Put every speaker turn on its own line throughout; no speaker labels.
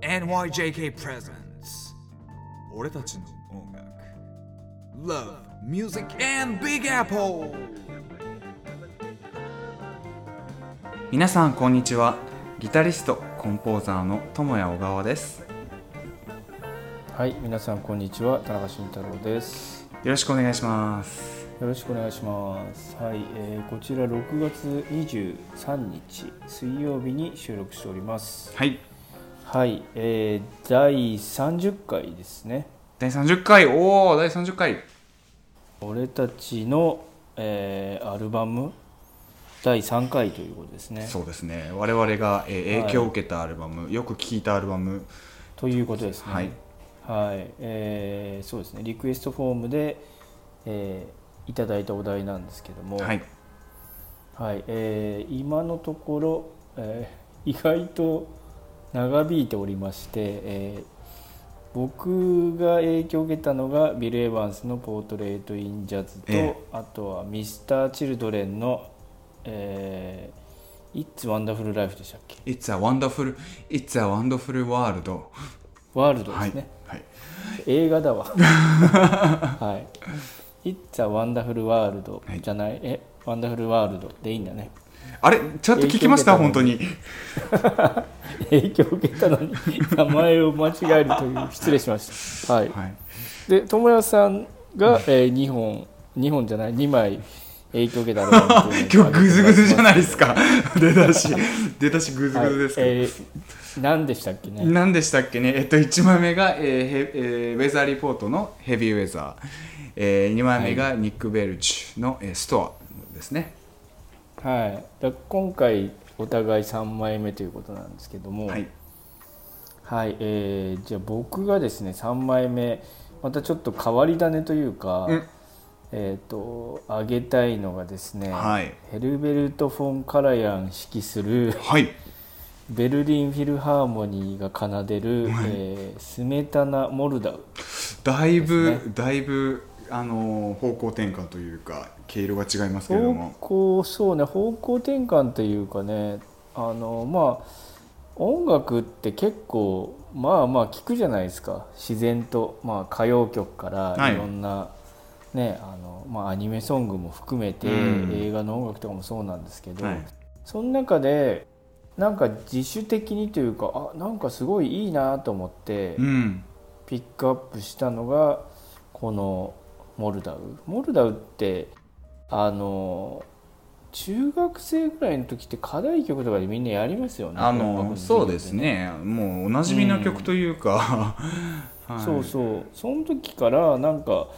NYJK Presents. 俺たちの音楽。Love, Music and Big Apple.
皆さんこんにちは。ギタリストコンポーザーの友谷小川です。
はい、皆さんこんにちは、田中慎太郎です。
よろしくお願いします。
よろしくお願いします。はい、えーこちら6月23日水曜日に収録しております。
はい
はい、えー第30回ですね。
第30回おお第30回
俺たちの、えーアルバム第3回ということですね。
そうですね我々が、えー
はい
影響を受けたアルバム、よく聴いたアルバム
ということですね。
はい、
はい、えーそうですね。リクエストフォームで、えーいただいたお題なんですけども。
はい
はい、えー今のところ、えー意外と長引いておりまして、えー僕が影響を受けたのがビル・エヴァンスの「ポートレート・イン・ジャズと」
え
あとはミスター・チルドレンの「えー、It's Wonderful Life」でしたっけ
？It's a wonderful It's a wonderful world.
ワールドで
はい
すね、
はい
映画だわ。はい「It's a Wonderful World
はい」
じゃない、え「Wonderful World」でいいんだね
あれ？ちゃんと聞きました？本当に。
影響を受けたのに名前を間違えるという失礼しました。はい。
はい。
で友也さんが、えー、2本2本じゃない2枚影響を受けたのを
今日グズグズじゃない
い
ですか。出だし。出だしグズグズですけど、
えー、何でしたっけね？
何でしたっけね、えっと、1枚目が、えーへえーウェザーリポートのヘビーウェザー、えー、2枚目がニック・ベルチの、えーストアですね。
はい。だ今回お互い3枚目ということなんですけども、
はい、
はいえーじゃあ僕がですね3枚目またちょっと変わり種というか、
うん。
えっ、と挙げたいのがですね、
はい。
ヘルベルト・フォン・カラヤン指揮する
はい、
ベルリンフィルハーモニーが奏でる、えースメタナ・モルダウ。
だいぶ、だいぶ、あのー方向転換というか、毛色が違いますけれど
方
も。
向そうね方向転換というかねあのまあ音楽って結構まあまあ聞くじゃないですか。自然と、まあ、歌謡曲か
はい。
らいろんな、ねあのまあ、アニメソングも含めて、
うん。
映画の音楽とかもそうなんですけど、
はい。
その中でなんか自主的にというかあなんかすごいいいなと思って
うん、
ピックアップしたのがこのモルダウ？モルダウってあの中学生ぐらいの時って課題曲とかでみんなやりますよね
あのそうですね、もうおなじみの曲というか、はい。
そうそう。その時からなんか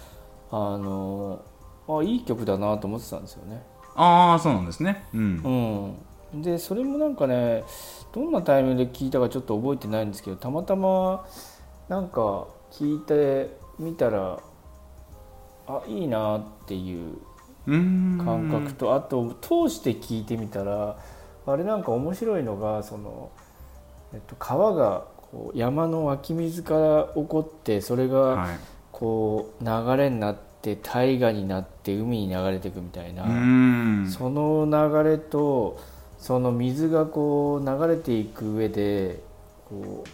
あのあいい曲だなと思ってたんですよね。
ああ、そうなんですね。うん、
うん。でそれもなんかねどんなタイミングで聞いたかちょっと覚えてないんですけどたまたまなんか聞いてみたらあいいなっていう感覚と、あと通して聞いてみたらあれなんか面白いのがその、えっと、川がこう山の湧き水から起こってそれが
はい、
こう流れになって大河になって海に流れていくみたいな、その流れとその水がこう流れていく上でこう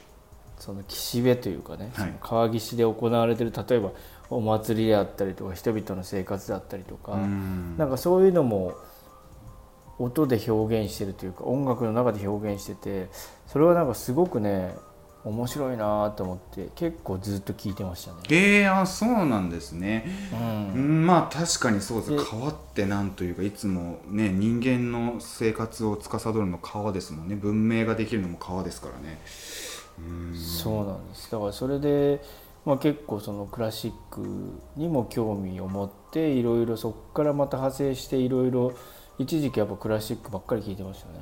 その岸辺というかね、
はい。
川岸で行われてる例えばお祭りであったりとか人々の生活だったりとか、
うーん。
なんかそういうのも音で表現してるというか音楽の中で表現しててそれはなんかすごくね面白いなと思って結構ずっと聞いてましたね。
えー、あそうなんですね。
うん。
うんまあ確かにそうです。
で
川ってなんというかいつもね人間の生活を司るの川ですもんね。文明ができるのも川ですからね。うん。
そうなんです。だからそれで、まあ、結構そのクラシックにも興味を持っていろいろそこからまた派生していろいろ一時期やっぱクラシックばっかり聴いてましたね。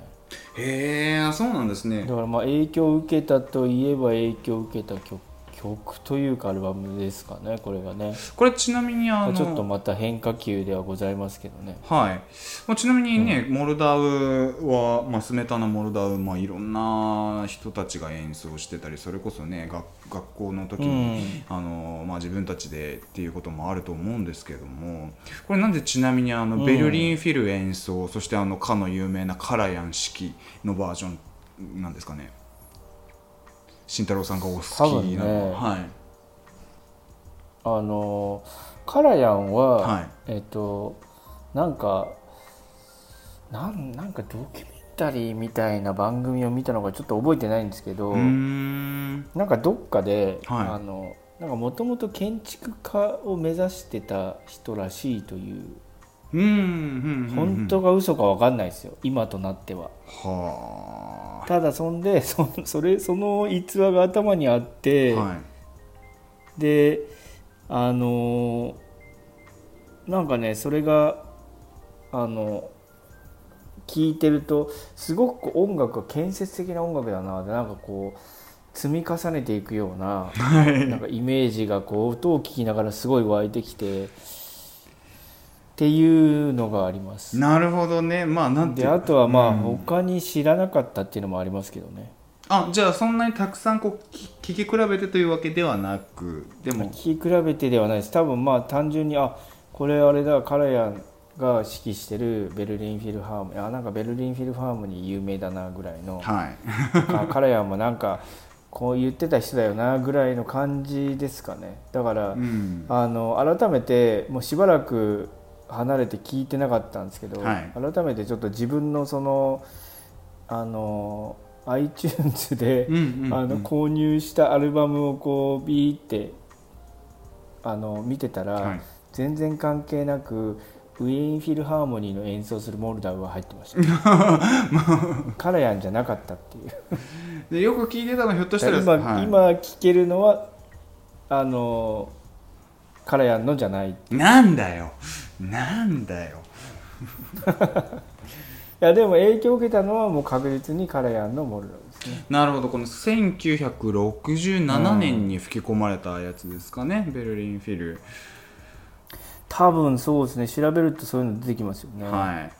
へえあそうなんですね。
だからまあ影響を受けたといえば影響を受けた曲曲というかアルバムですかねこれがね。
これちなみにあの
ちょっとまた変化球ではございますけどね。
はい、まあ、ちなみにね、モルダウは、まあ、スメタナモルダウ、まあ、いろんな人たちが演奏してたりそれこそね学学校の時に、あのまあ、自分たちでっていうこともあると思うんですけどもこれなんでちなみにあの、
うん。
ベルリンフィル演奏そしてあのかの有名なカラヤン式のバージョンなんですかね？慎太郎さんがお好きな、
ね。
はい。
あのカラヤンは、
はい。
えっとなんかなんなんかドキュメンタリーみたいな番組を見たのがちょっと覚えてないんですけど、
ん。
なんかどっかで、
はい。
あのなんかもともと建築家を目指してた人らしいという、
うんうんうんうん。
本当か嘘か分かんないですよ。今となっては。
は
ただそんで そそれその逸話が頭にあっ
あ
て、
はい。
であのーなんかねそれがあの聞いてるとすごく音楽が建設的な音楽だなでなんかこう積み重ねていくようななんかイメージがこう音を聞きながらすごい湧いてきてっていうのがあります。
なるほどね。まあなんて
あとはまあ
うん。
他に知らなかったっていうのもありますけどね。
あじゃあそんなにたくさんこうき聞き比べてというわけではなくでも。
聞き比べてではないです。多分まあ単純にあこれあれだカラヤンが指揮してるベルリンフィルハーモニーあなんかベルリンフィルハーモニー有名だなぐらいの
はい。
あ カラヤンもなんかこう言ってた人だよなぐらいの感じですかね。だから、
うん。
あの改めてもうしばらく離れて聞いてなかったんですけど、
はい。
改めてちょっと自分のそのあの iTunes で、
うんうんうん。
あの購入したアルバムをこうビーってあの見てたら、
はい。
全然関係なくウィーンフィルハーモニーの演奏するモルダウが入ってました。カラヤンじゃなかったっていう。
でよく聞いてたのひょっとしたら
今,、
はい。
今聞けるのはあのカラヤンのじゃないい。
なんだよなんだよ。
やでも影響を受けたのはもう確実にカラヤンのモルダウですね。
なるほど。この1967年に吹き込まれたやつですかね、ベルリンフィル。
多分そうですね。調べるとそういうの出てきますよね、
はい。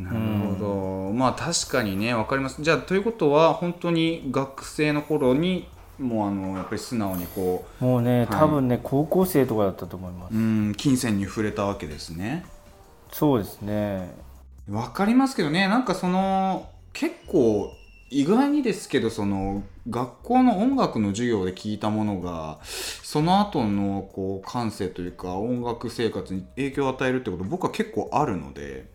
なるほど、まあ確かにね分かります。じゃあということは本当に学生の頃にもうあのやっぱり素直にこ
もうね
い。
多分ね、高校生とかだったと思います。
ううん金銭に触れたわけですね。
そうですね。
わかりますけどね。なんかその結構意外にですけどその学校の音楽の授業で聞いたものがその後のこう感性というか音楽生活に影響を与えるってこと僕は結構あるので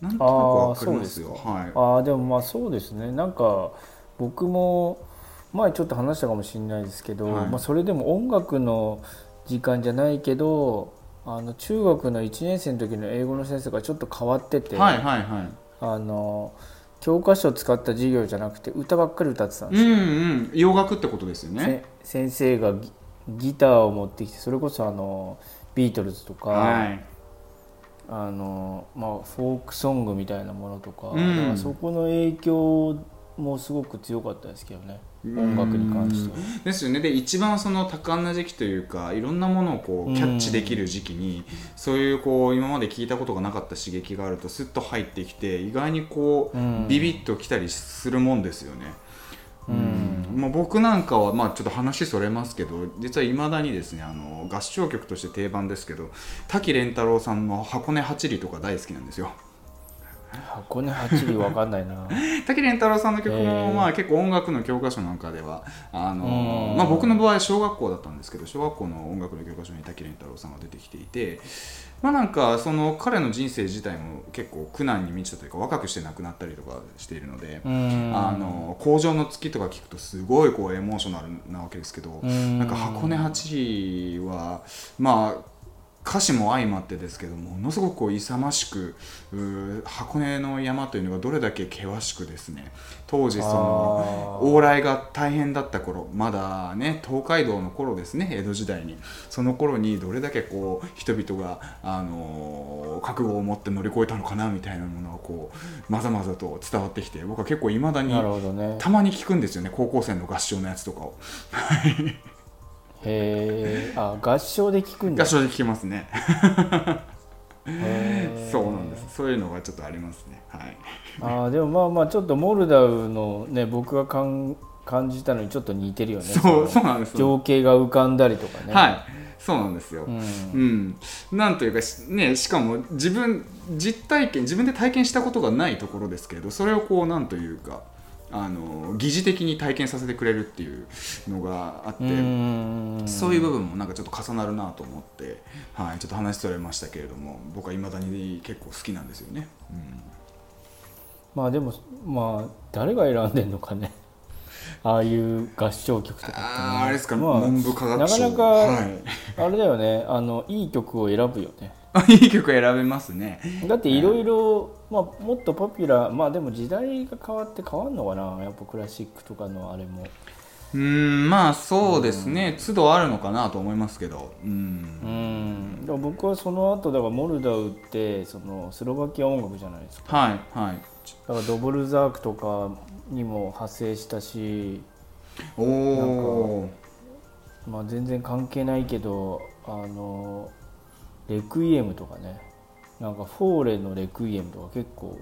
なんとなくわかりますよ。
あ
はい。
ああでもまあそうですね。なんか僕も前ちょっと話したかもしれないですけど、
はい。
まあ、それでも音楽の時間じゃないけどあの中学の1年生の時の英語の先生がちょっと変わってて、
はいはいはい。
あの教科書を使った授業じゃなくて歌ばっかり歌ってたんですよ、
うんうん。洋楽ってことですよね。
せ先生がギギターを持ってきてそれこそあのビートルズとか、
はい。
あのまあ、フォークソングみたいなものとか,、
うん。
だからそこの影響もすごく強かったですけどね。音楽に関しては。
ですよね。で一番その多感な時期というかいろんなものをこうキャッチできる時期に、そういうこう今まで聞いたことがなかった刺激があるとスッと入ってきて意外にこう、
うん。
ビビッときたりするもんですよね。
うん。
まあ、僕なんかは、まあ、ちょっと話それますけど実はいまだにですねあの合唱曲として定番ですけど滝廉太郎さんの「箱根八里」とか大好きなんですよ。
箱根八里わかんないな。
滝廉太郎さんの曲も、まあ、結構音楽の教科書なんかではあの
うん。
まあ、僕の場合小学校だったんですけど小学校の音楽の教科書に滝廉太郎さんが出てきていて、まあ、なんかその彼の人生自体も結構苦難に満ちたというか若くして亡くなったりとかしているので。
うん。
あの工場の月とか聞くとすごいこうエモーショナルなわけですけど、
うん。
なんか箱根八里はまあ歌詞も相まってですけどものすごくこう勇ましく箱根の山というのがどれだけ険しくですね当時その往来が大変だった頃まだね東海道の頃ですね江戸時代に。その頃にどれだけこう人々が、あのー覚悟を持って乗り越えたのかなみたいなものがこうまざまざと伝わってきて僕は結構いまだにたまに聞くんですよね高校生の合唱のやつとかを
へえあ合唱で聞くんだ。
合唱で聞きますね。そうなんです。そういうのがちょっとありますね。はい。
あーでもまあまあちょっとモルダウのね僕がかん感じたのにちょっと似てるよね。
そう
の
そうなんです
情景が浮かんだりとかね。
はい。そうなんですよ、
うん。
うん、なんというかしねしかも自分実体験自分で体験したことがないところですけれどそれをこうなんというかあの疑似的に体験させてくれるっていうのがあって、
うん
そういう部分もなんかちょっと重なるなと思って、はい、ちょっと話それましたけれども僕はいまだに結構好きなんですよね。
まあでもまあ誰が選んでんのかね。ああいう合唱曲とかってね。
あーあれですか、
まあ
文部科学省。
なかなか
はい、
あれだよね。あのいい曲を選ぶよね。
あ いい曲選べますね。
だっていろいろまあもっとポピュラーまあでも時代が変わって変わんのかな。やっぱクラシックとかのあれも。
うーんまあそうですね。都度あるのかなと思いますけど。うん。
うん。僕はその後だからモルダウってそのスロバキア音楽じゃないですか。
はいはい。
だからドボルザークとかにも派生したし、
おお
まあ、全然関係ないけどあのレクイエムとかねなんかフォーレのレクイエムとか結構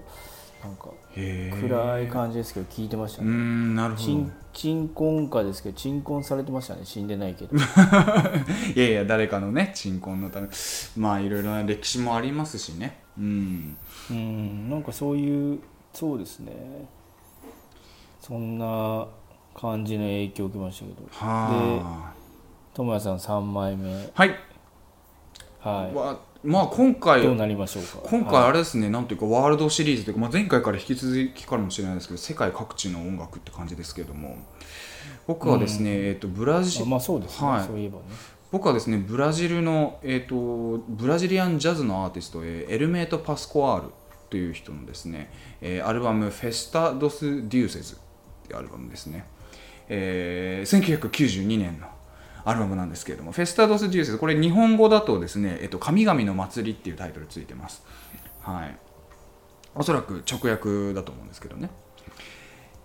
なんか暗い感じですけど聞いてましたね。
んなるほど。
鎮鎮魂歌ですけど鎮魂されてましたね。死んでないけど。
いやいや誰かのね鎮魂のため。まあいろいろな歴史もありますしね。うん。
うんなんかそういうそうですね。そんな感じの影響を受けましたけど。
は
智也さん3枚目。
あはい、
はい。
わまあ今回
どうなりましょうか。
今回あれですね、なんというかワールドシリーズというか、まあ、前回から引き続きかもしれないですけど世界各地の音楽って感じですけども僕はですね、えっとブラジ
あまあそうですね、
はい。
そういえばね。
僕はですねブラジルの、えっとブラジリアンジャズのアーティスト、えーエルメート・パスコアールという人のですね、えーアルバム「フェスタ・ドス・デューセズ」っていうアルバムですね、えー1992年のアルバムなんですけれども、フェスタ・ドス・デューセズ、これ日本語だとですね、えっと、神々の祭りっていうタイトルついてます。はい。おそらく直訳だと思うんですけどね。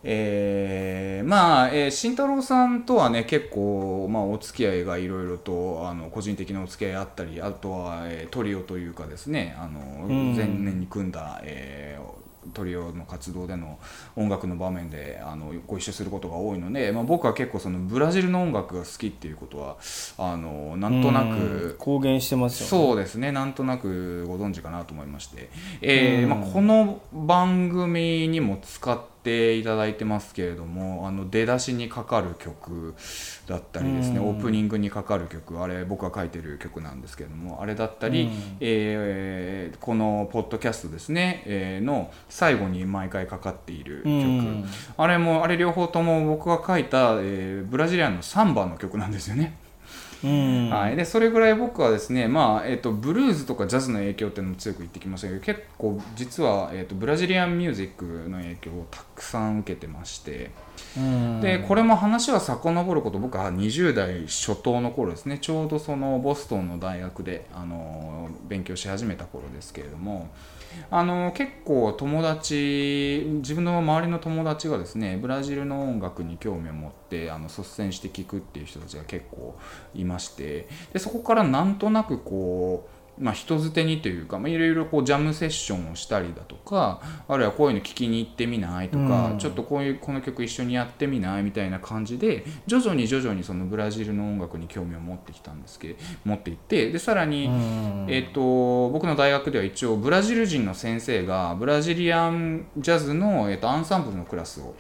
えーまあ、えー慎太郎さんとはね結構、まあ、お付き合いがいろいろとあの個人的なお付き合いあったりあとは、えートリオというかですねあの、
ん
前年に組んだ、えートリオの活動での音楽の場面であのご一緒することが多いので、まあ、僕は結構そのブラジルの音楽が好きっていうことはあのなんとな
うん
く
公言してますよね。
そうですね。なんとなくご存知かなと思いまして、えー
うん。
まあ、この番組にも使っていただいてますけれどもあの出だしにかかる曲だったりですね、
うん。
オープニングにかかる曲あれ僕が書いてる曲なんですけれどもあれだったり、
うん。
えーこのポッドキャストですね、えーの最後に毎回かかっている曲、
うん。
あれもあれ両方とも僕が書いた、えーブラジリアンのサンバの曲なんですよね。
うん。
はい、でそれぐらい僕はですね、まあえー、とブルーズとかジャズの影響っていうのも強く言ってきましたけど結構実は、えー、とブラジリアンミュージックの影響をたくさん受けてまして
うん。
でこれも話は遡ること僕は20代初頭の頃ですね。ちょうどそのボストンの大学で、あの勉強し始めた頃ですけれども。あの結構友達自分の周りの友達がですねブラジルの音楽に興味を持ってあの率先して聴くっていう人たちが結構いましてでそこからなんとなくこうまあ、人づてにというか、まあ、いろいろこうジャムセッションをしたりだとかあるいはこういうの聞きに行ってみないとか、
うん。
ちょっとこういうこの曲一緒にやってみないみたいな感じで徐々に徐々にそのブラジルの音楽に興味を持ってきたんですけど持っていってでさらに、
うん。
えっと僕の大学では一応ブラジル人の先生がブラジリアンジャズの、えっと、アンサンブルのクラスを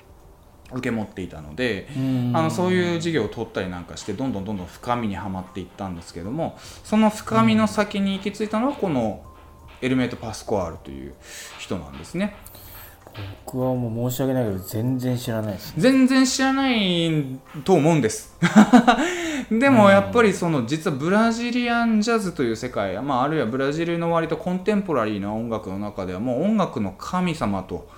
受け持っていたので、
うん。
あのそういう授業を取ったりなんかしてどんどんどんどん深みにはまっていったんですけどもその深みの先に行き着いたのはこのエルメート・パスコアールという人なんですね。
僕はもう申し訳ないけど全然知らないです
全然知らないと思うんです。でもやっぱりその実はブラジリアンジャズという世界、まあ、あるいはブラジルの割とコンテンポラリーな音楽の中ではもう音楽の神様とお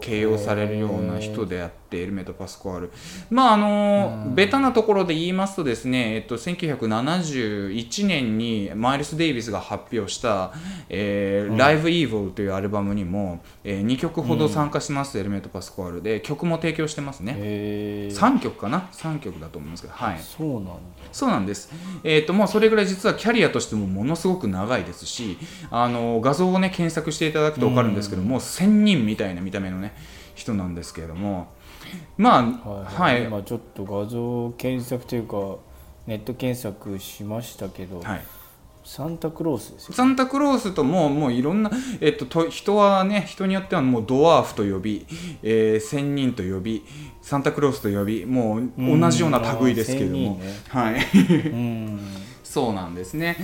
形容されるような人であってエルメト・パスコアル。まああのベタなところで言いますとですね、えっと、1971年にマイルス・デイビスが発表した「えー、Live Evil」というアルバムにも、え2曲ほど参加します、エルメト・パスコアル。で曲も提供してますね。
へえ
3曲かな？3曲だと思いますけど。はい。
そうなんだ。
そうなんです。えっ、と、もうそれぐらい実はキャリアとしてもものすごく長いですし、あの、画像をね、検索していただくと分かるんですけども、仙人みたいな見た目のね、人なんですけれども、まあ、
は、
はい。い、はい、
今ちょっと画像検索というかネット検索しましたけど、
はい。
サンタクロースですよ
サンタクロースとももういろんな、えっと、と人はね人によってはもうドワーフと呼び、えー、仙人と呼びサンタクロースと呼びもう同じような類ですけれども、
ね。
はい。
うん。
そうなんですね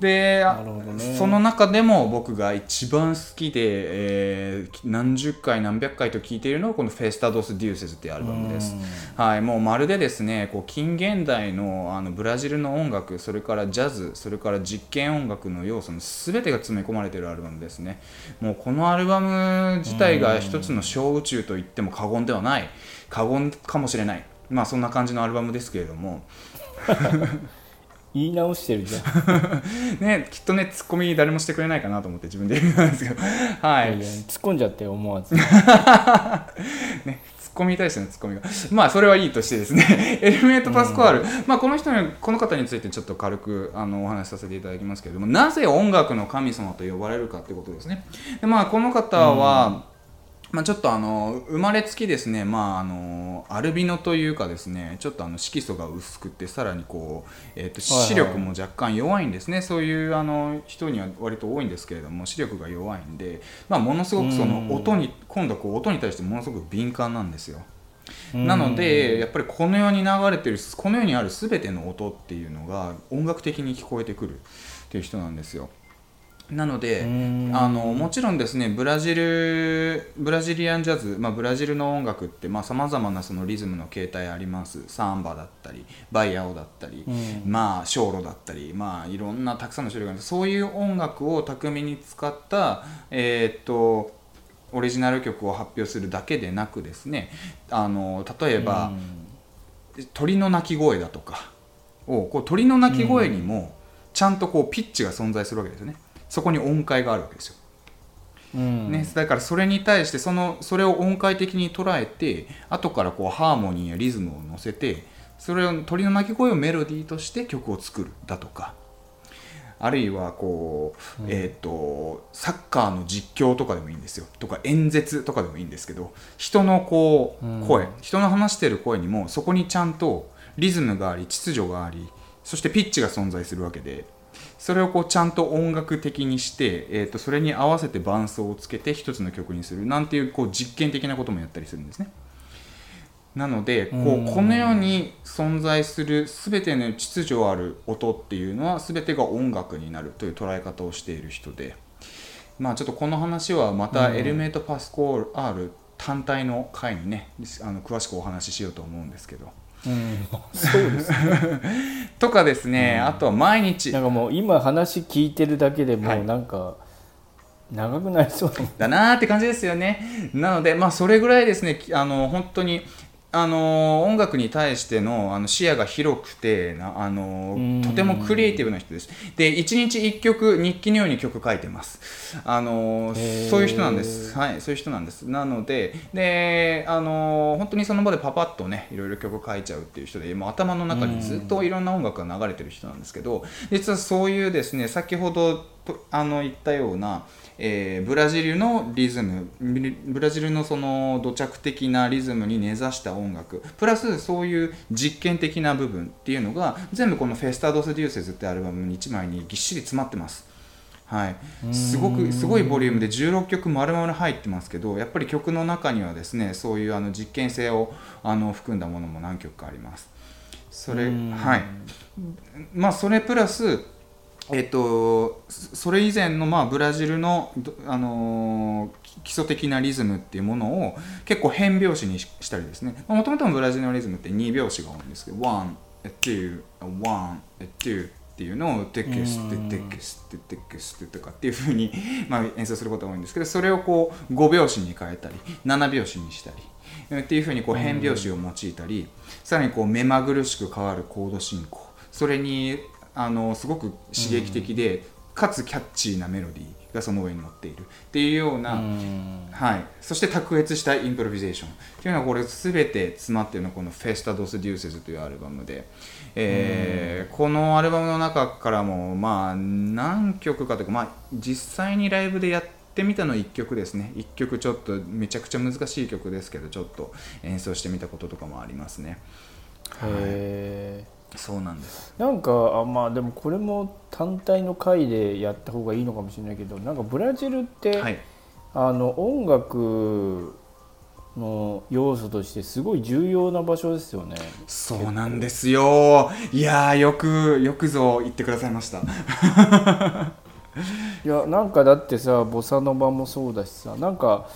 で
ね。
その中でも僕が一番好きで、えー何十回何百回と聴いているのがこの「フェスタ・ドス・デューセズ」っていうアルバムです。はい、もうまるでですねこう近現代のあのブラジルの音楽それからジャズそれから実験音楽の要素の全てが詰め込まれているアルバムですね。もうこのアルバム自体が一つの小宇宙と言っても過言ではない。過言かもしれない。まあそんな感じのアルバムですけれども
言い直してるじゃん。
ねきっとねツッコミ誰もしてくれないかなと思って自分で言うんですけど。はい。
いやいや突っ込んじゃって思わず。
ね、ツッコミに対してのツッコミが。まあ、それはいいとしてですね、エルメート・パスコアル、まあ、この人に、この方についてちょっと軽くあのお話しさせていただきますけれども、なぜ音楽の神様と呼ばれるかってことですね。でまあ、この方は、まあ、ちょっとあの生まれつきですね、まあ、あのアルビノというかですねちょっとあの色素が薄くてさらにこう、えー、と
はいはい
視力も若干弱いんですね、そういうあの人には割と多いんですけれども視力が弱いんで、まあ、ものすごくその音に今度はこう音に対してものすごく敏感なんですよ。なのでやっぱりこの世に流れてるこの世にある全ての音っていうのが音楽的に聞こえてくるっていう人なんですよ。なので
うん。
あのもちろんですねブラジルブラジリアンジャズ、まあ、ブラジルの音楽ってさまざ、まなそのリズムの形態あります。サンバだったりバイアオだったり、
うん。
まあショーロだったりまあいろんなたくさんの種類がある。そういう音楽を巧みに使ったえーっとオリジナル曲を発表するだけでなくですねあの例えば、鳥の鳴き声だとかをこう鳥の鳴き声にもちゃんとこうピッチが存在するわけですよねそこに音階があるわけですよ、
うん。
ね、だからそれに対してそのそれを音階的に捉えて後からこうハーモニーやリズムを乗せてそれを鳥の鳴き声をメロディーとして曲を作るだとかあるいはこう、えっ、とサッカーの実況とかでもいいんですよ。とか演説とかでもいいんですけど人のこう声、人の話してる声にもそこにちゃんとリズムがあり秩序がありそしてピッチが存在するわけでそれをこうちゃんと音楽的にして、えー、とそれに合わせて伴奏をつけて一つの曲にするなんていうこう実験的なこともやったりするんですね。なのでこ
う
この世に存在する全ての秩序ある音っていうのは全てが音楽になるという捉え方をしている人でまあちょっとこの話はまたエルメート・パスコール単体の回にねあの詳しくお話ししようと思うんですけど。
うん。そうですね。
とかですね、あとは毎日。
なんかもう今話聞いてるだけでも
はい。
うなんか長くなりそうだ
なーって感じですよね。なので、まあ、それぐらいですね、きあの本当にあの音楽に対してのあの視野が広くてなあの
うん
とてもクリエイティブな人です。で、1日1曲、日記のように曲書いてます。あのそういう人なんです。はい、そういう人なんです。なので、であの本当にその場でパパッとね、いろいろ曲書いちゃうっていう人で、もう頭の中にずっといろんな音楽が流れてる人なんですけど、実はそういうですね、先ほどとあの言ったような、えーブラジルのリズムブブラジルのその土着的なリズムに根ざした音楽プラスそういう実験的な部分っていうのが全部この「フェスタ・ドス・デューセズ」ってアルバム1枚にぎっしり詰まってます。はい、すごくすごいボリュームで16曲丸々入ってますけどやっぱり曲の中にはですねそういうあの実験性をあの含んだものも何曲かあります。それ
うん
はいまあそれプラスえっと、そそれ以前のまあブラジルの、どあのー基礎的なリズムっていうものを結構変拍子にししたりですね。もともとのブラジルのリズムって2拍子が多いんですけど「one two one two」っていうのを「テクステテクステテクステ」とかっていうふうに、まあ、演奏することが多いんですけどそれをこう5拍子に変えたり7拍子にしたりえっていうふうにこう変拍子を用いたりさらにこう目まぐるしく変わるコード進行。それにあのすごく刺激的で、かつキャッチーなメロディーがその上に乗っている。っていうような、
うん。
はい、そして卓越したインプロビゼーション。っていうのはこれ全て詰まっているのがこの「フェスタ・ドス・デューセズ」というアルバムで、えーこのアルバムの中からもまあ何曲かというか、まあ、実際にライブでやってみたの1曲ですね。1曲ちょっとめちゃくちゃ難しい曲ですけどちょっと演奏してみたこととかもありますね。
へ
そうなんです。
なんかあまあでもこれも単体の回でやった方がいいのかもしれないけどなんかブラジルって、
はい。
あの音楽の要素としてすごい重要な場所ですよね。
そうなんですよ。いやーよくよくぞ言ってくださいました。
いやなんかだってさボサノバもそうだしさなんか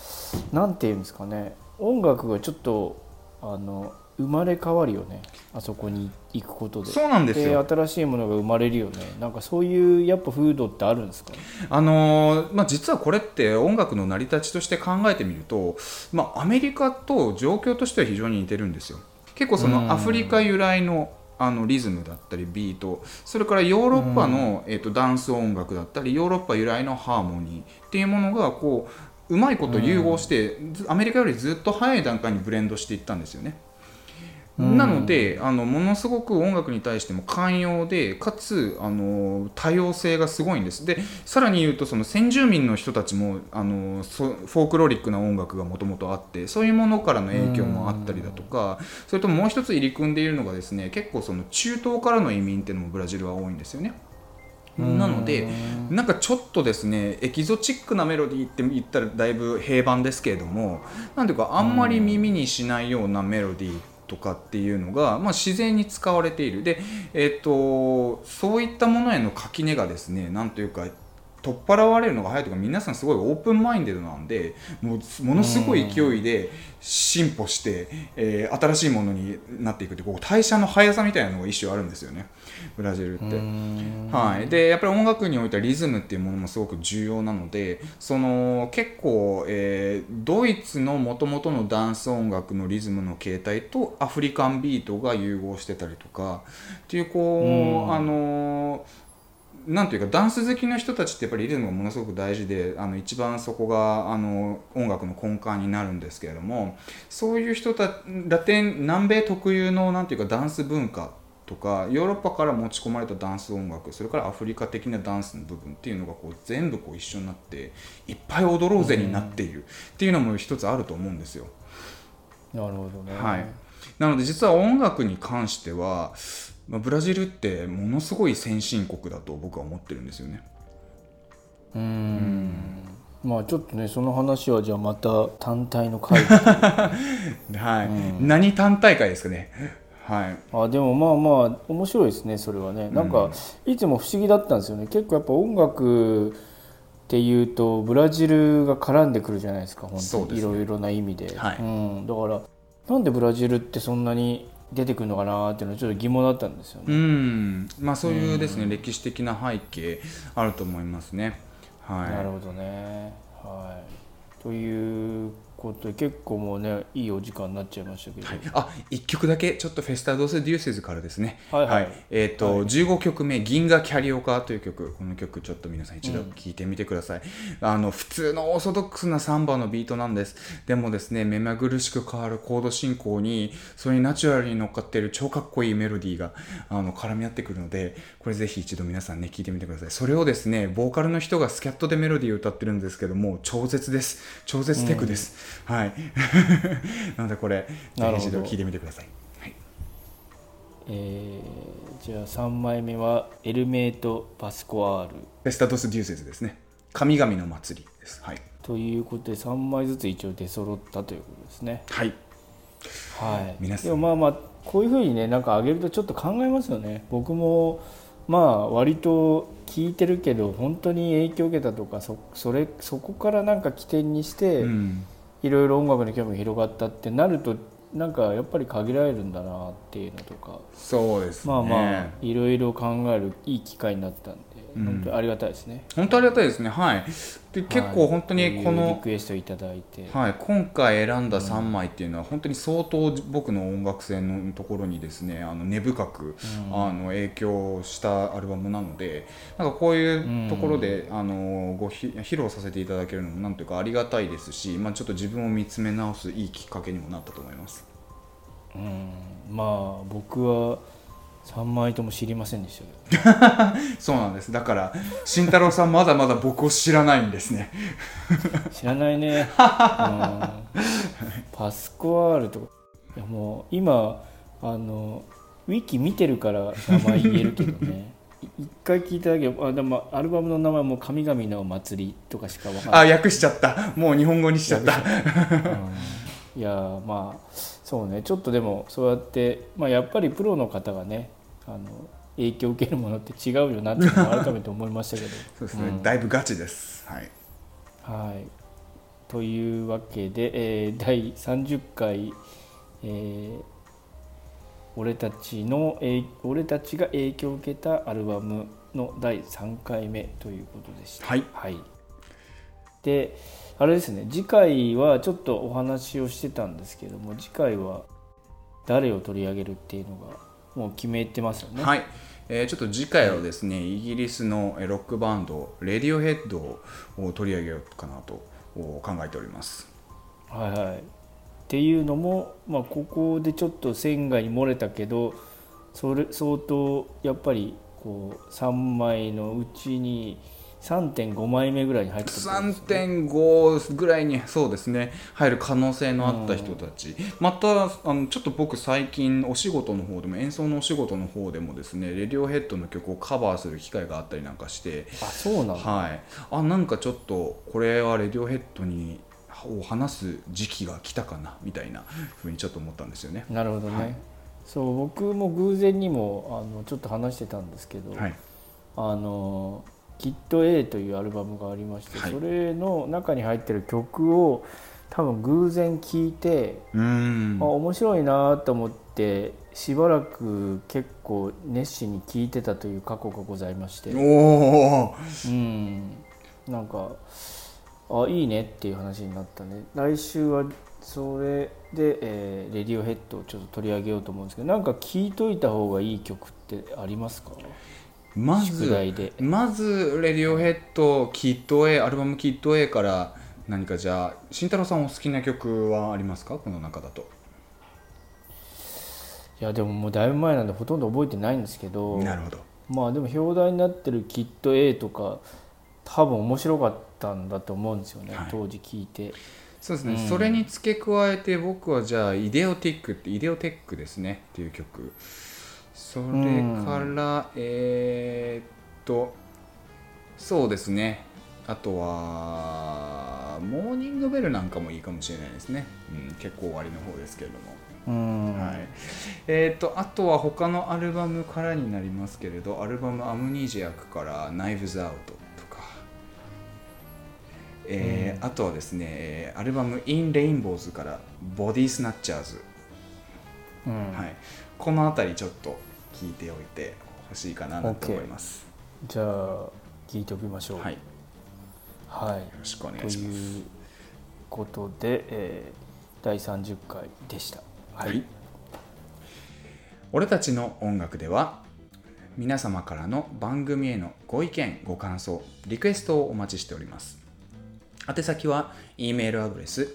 なんていうんですかね。音楽がちょっとあの生まれ変わるよね。あそこに行くことで。
そうなんですよ。
新しいものが生まれるよね。なんかそういうやっぱ風土ってあるんですか？
あのーまあ、実はこれって音楽の成り立ちとして考えてみると、まあ、アメリカと状況としては非常に似てるんですよ。結構そ
うん。
のアフリカ由来のあのリズムだったりビートそれからヨーロッパの、えー、とダンス音楽だったりヨーロッパ由来のハーモニーっていうものがこううまいこと融合して、ずアメリカよりずっと早い段階にブレンドしていったんですよね。
うん。
なのであのものすごく音楽に対しても寛容でかつあの多様性がすごいんです。でさらに言うとその先住民の人たちもあのそフォークロリックな音楽がもともとあってそういうものからの影響もあったりだとかそれとももう一つ入り組んでいるのがですね結構その中東からの移民っていうのもブラジルは多いんですよね。なのでなんかちょっとですねエキゾチックなメロディーって言ったらだいぶ平板ですけれどもなんていうかあんまり耳にしないようなメロディーとかっていうのが、まあ、自然に使われている。で、えっとそういったものへの垣根がですねなんというか取っ払われるのが早いというか皆さんすごいオープンマインデドなんでもうものすごい勢いで進歩して、えー新しいものになっていくってこう代謝の速さみたいなのが一種あるんですよね。ブラジルって。はい、でやっぱり音楽においてはリズムっていうものもすごく重要なのでその結構、えードイツのもともとのダンス音楽のリズムの形態とアフリカンビートが融合してたりとかっていうこう、
うん。
あのなんていうかダンス好きの人たちってやっぱりリズムがものすごく大事であの一番そこがあの音楽の根幹になるんですけれどもそういう人たラテン南米特有のなんていうかダンス文化とかヨーロッパから持ち込まれたダンス音楽それからアフリカ的なダンスの部分っていうのがこう全部こう一緒になっていっぱい踊ろうぜになっているっていうのも一つあると思うんですよ。
なるほどね。
はい、なので実は音楽に関しては、まあ、ブラジルってものすごい先進国だと僕は思ってるんですよね。
うーんまあちょっとねその話はじゃあまた単体の回で
はい何単大会ですかね。はい、
あでもまあまあ面白いですねそれはね。なんかいつも不思議だったんですよね。結構やっぱ音楽っていうとブラジルが絡んでくるじゃないですか本当に。いろいろな意味で、
はい。
うん、だからなんでブラジルってそんなに出てくるのかなっていうのはちょっと疑問だったんですよ
う
ね。
ん。まあそういうですね歴史的な背景あると思いますね。はい、
なるほどね。はい、ということで結構もうねいいお時間になっちゃいましたけど、
あ一曲だけちょっとフェスタ・ドス・デューセズからですね、
はいはい。
えっ、と、
はい。
15曲目「銀河キャリオカ」という曲。この曲ちょっと皆さん一度聴いてみてください、あの普通のオーソドックスなサンバのビートなんです。でもですね目まぐるしく変わるコード進行にそれにナチュラルに乗っかっている超かっこいいメロディーがあの絡み合ってくるのでこれぜひ一度皆さんね聴いてみてください。それをですねボーカルの人がスキャットでメロディーを歌ってるんですけども超絶です。超絶テクです、はい。なのでこれぜひ一度聴いてみてください、はい。
えーじゃあ3枚目はエルメート・パスコアール。
フェスタドス・デューセズですね。神々の祭りです。はい、
ということで3枚ずつ一応出揃ったということですね。
はい、
はい、
皆さん。
でもまあまあこういうふうにねなんか上げるとちょっと考えますよね。僕もまあ割と聞いてるけど本当に影響を受けたとかそそれそこからなんか起点にして、
うん
いろいろ音楽に興味が広がったってなるとなんかやっぱり限られるんだなっていうのとか
そうですね。
まあまあいろいろ考えるいい機会になったんで、
うん
本当にありがたいですね。
本当ありがたいですね。はい。で結構本当にこ
はいういうリ
の、
クエストいただいて、
はい、今回選んだ3枚っていうのは本当に相当僕の音楽性のところにですねあの根深く、あの影響したアルバムなのでなんかこういうところで、あのごひ披露させていただけるのもなんというかありがたいですし、まあ、ちょっと自分を見つめ直すいいきっかけにもなったと思います。
うん、まあ僕は3枚とも知りませんでしたけ
そうなんです。だから慎太郎さんまだまだ僕を知らないんですね。
ど 知らないね、うん、パスコアールとか。いやもう今あのウィキ見てるから名前言えるけどね。い一回聞いただけあでもアルバムの名前も「神々の祭り」とかしかわかんない。
あ訳しちゃった。もう日本語にしちゃった。
いやーまあそうね。ちょっとでもそうやって、まあ、やっぱりプロの方がねあの影響を受けるものって違うよなって改めて思いましたけど。
そうですね、
うん。
だいぶガチです。はい。
はい。というわけで、えー第30回、えー俺たちの、えー俺たちが影響を受けたアルバムの第3回目ということでした。
はい
であれですね次回はちょっとお話をしてたんですけども次回は誰を取り上げるっていうのがもう決めてますよね。
はい、えーちょっと次回はですねイギリスのえーロックバンドレディオヘッドを取り上げようかなとお考えております。
はいはい、っていうのも、まあ、ここでちょっと線外に漏れたけどそれ相当やっぱりこう3枚のうちに3.5枚目ぐらいに入ってたね。
3.5ぐらいにそうですね。入る可能性のあった人たち、またあのちょっと僕最近お仕事の方でも演奏のお仕事の方でもですねレディオヘッドの曲をカバーする機会があったりなんかして。
あそうなんだ、
はい、あなんかちょっとこれはレディオヘッドにを話す時期が来たかなみたいなふうにちょっと思ったんですよね。
なるほどね、
はい。
そう僕も偶然にもあのちょっと話してたんですけど、
はい、
あの「キット A」というアルバムがありまして、
はい。
それの中に入ってる曲を多分偶然聴いて、あ面白いなと思ってしばらく結構熱心に聴いてたという過去がございまして。
おお
うん。なんかあいいねっていう話になったね。来週はそれで、えーレディオヘッドをちょっと取り上げようと思うんですけどなんか聴いといた方がいい曲ってありますか？
まずまずレディオヘッドキット A アルバムキット A から何かじゃあ慎太郎さんお好きな曲はありますか？この中だと。
いやでももうだいぶ前なんでほとんど覚えてないんですけど
なるほど。
まあでも表題になってる「キット A」とか多分面白かったんだと思うんですよね、
はい。
当時聞いて。
そうですね、
うん。
それに付け加えて僕はじゃあイデオティックってイデオテックですねっていう曲それから、えーっとそうですね。あとはモーニングベルなんかもいいかもしれないですね、うん、結構終わりの方ですけれども。
うん、
はい、えー、とあとは他のアルバムからになりますけれどアルバム「アムニジアック」から「ナイブズ・アウト」とか、えーあとはですねえーアルバム「イン・レインボーズ」から「ボディ・スナッチャーズ」
うん。
はい、この辺りちょっと聞いておいてほしいかなと思います、
じゃあ聞いておきましょう。
はい、よ
はい。
ろしくお願
と
いします。
いうことで、えー第30回でした。
はい、俺たちの音楽では皆様からの番組へのご意見ご感想リクエストをお待ちしております。宛先は E メールアドレス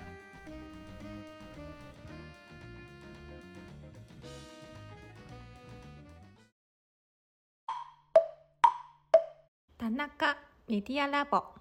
家メディアラボ。